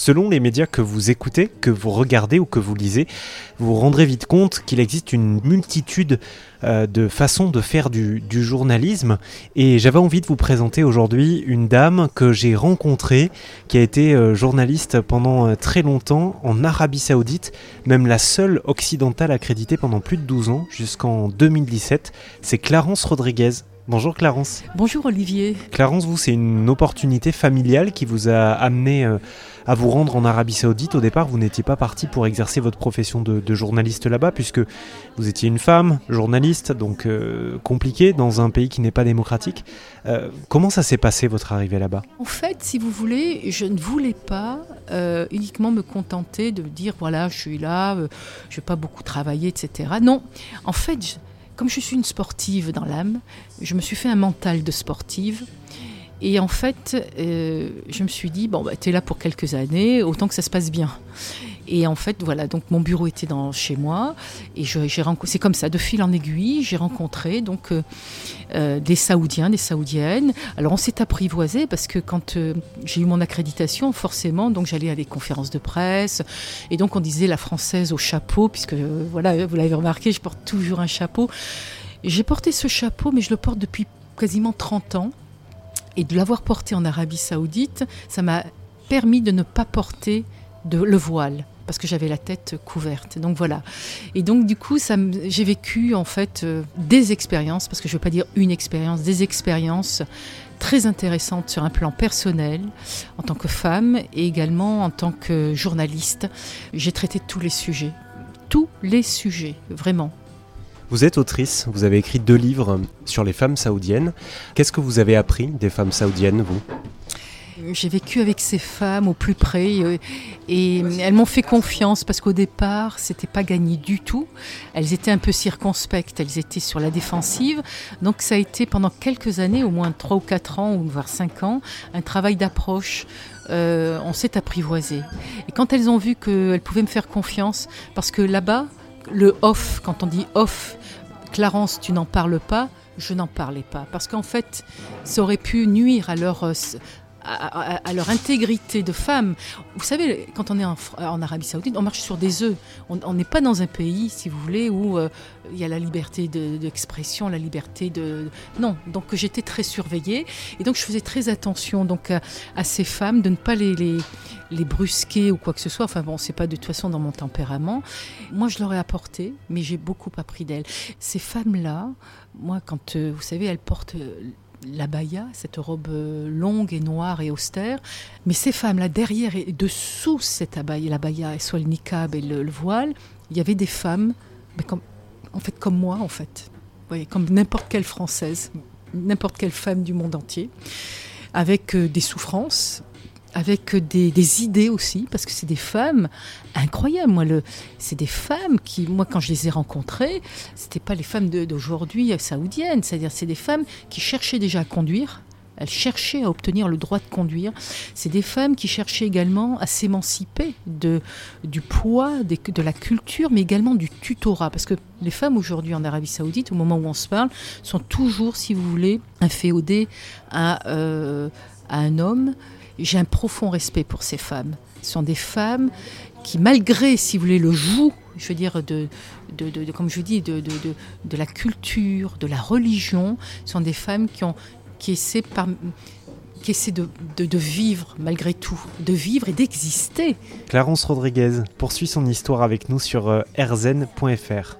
Selon les médias que vous écoutez, que vous regardez ou que vous lisez, vous vous rendrez vite compte qu'il existe une multitude euh, de façons de faire du, journalisme. Et j'avais envie de vous présenter aujourd'hui une dame que j'ai rencontrée, qui a été euh, journaliste pendant euh, très longtemps en Arabie Saoudite, même la seule occidentale accréditée pendant plus de 12 ans, jusqu'en 2017. C'est Clarence Rodriguez. Bonjour Clarence. Bonjour Olivier. Clarence, vous, c'est une opportunité familiale qui vous a amené euh, à vous rendre en Arabie Saoudite. Au départ, vous n'étiez pas parti pour exercer votre profession de, journaliste là-bas, puisque vous étiez une femme, journaliste, donc euh, compliqué dans un pays qui n'est pas démocratique. Euh, comment ça s'est passé votre arrivée là-bas? En fait, si vous voulez, je ne voulais pas uniquement me contenter de dire voilà, je suis là, je ne vais pas beaucoup travailler, etc. Non, en fait, je, comme je suis une sportive dans l'âme, je me suis fait un mental de sportive. Et en fait, euh, je me suis dit, bon, bah, tu es là pour quelques années, autant que ça se passe bien. Et en fait, voilà, donc mon bureau était dans, chez moi. Et c'est comme ça, de fil en aiguille, j'ai rencontré donc euh, euh, des Saoudiens, des Saoudiennes. Alors on s'est apprivoisé parce que quand euh, j'ai eu mon accréditation, forcément, donc j'allais à des conférences de presse. Et donc on disait la française au chapeau, puisque voilà, vous l'avez remarqué, je porte toujours un chapeau. J'ai porté ce chapeau, mais je le porte depuis quasiment 30 ans. Et de l'avoir porté en Arabie Saoudite, ça m'a permis de ne pas porter le voile parce que j'avais la tête couverte. Donc voilà. Et donc du coup, j'ai vécu en fait euh, des expériences, parce que je ne veux pas dire une expérience, des expériences très intéressantes sur un plan personnel, en tant que femme et également en tant que journaliste. J'ai traité tous les sujets, tous les sujets, vraiment. Vous êtes autrice, vous avez écrit deux livres sur les femmes saoudiennes. Qu'est-ce que vous avez appris des femmes saoudiennes, vous? J'ai vécu avec ces femmes au plus près euh, et elles m'ont fait confiance parce qu'au départ, c'était pas gagné du tout. Elles étaient un peu circonspectes, elles étaient sur la défensive. Donc ça a été pendant quelques années, au moins 3 ou 4 ans, voire 5 ans, un travail d'approche. Euh, on s'est apprivoisé. Et quand elles ont vu qu'elles pouvaient me faire confiance, parce que là-bas, le off, quand on dit off, Clarence, tu n'en parles pas, je n'en parlais pas. Parce qu'en fait, ça aurait pu nuire à leur, euh, à, leur intégrité de femme. Vous savez, quand on est en, Arabie Saoudite, on marche sur des œufs. On n'est pas dans un pays, si vous voulez, où euh, il y a la liberté d'expression, la liberté de. Non, donc j'étais très surveillée et donc je faisais très attention donc à, ces femmes de ne pas les, les, brusquer ou quoi que ce soit. Enfin bon, c'est pas de toute façon dans mon tempérament. Moi, je leur ai apporté, mais j'ai beaucoup appris d'elles. Ces femmes-là, moi, quand euh, vous savez, elles portent l'abaya, cette robe euh, longue et noire et austère. Mais ces femmes-là, derrière et dessous cette abaya, l'abaya, soit le niqab et le, voile, il y avait des femmes, mais comme, en fait comme moi, en fait. voyez, comme n'importe quelle Française, n'importe quelle femme du monde entier, avec euh, des souffrances, avec des, idées aussi, parce que c'est des femmes incroyables. Moi, c'est des femmes qui, moi, quand je les ai rencontrées, c'était pas les femmes d'aujourd'hui saoudiennes. C'est-à-dire, c'est des femmes qui cherchaient déjà à conduire. Elles cherchaient à obtenir le droit de conduire. C'est des femmes qui cherchaient également à s'émanciper du poids de la culture, mais également du tutorat. Parce que les femmes aujourd'hui en Arabie Saoudite, au moment où on se parle, sont toujours, si vous voulez, inféodées à, euh, à un homme j'ai un profond respect pour ces femmes. Ce sont des femmes qui, malgré, si vous voulez, le joug, je veux dire, de, de, comme je dis, de, de, la culture, de la religion, sont des femmes qui, ont, qui essaient, par, qui essaient de, de, vivre malgré tout, de vivre et d'exister. Clarence Rodriguez poursuit son histoire avec nous sur euh, rzn.fr.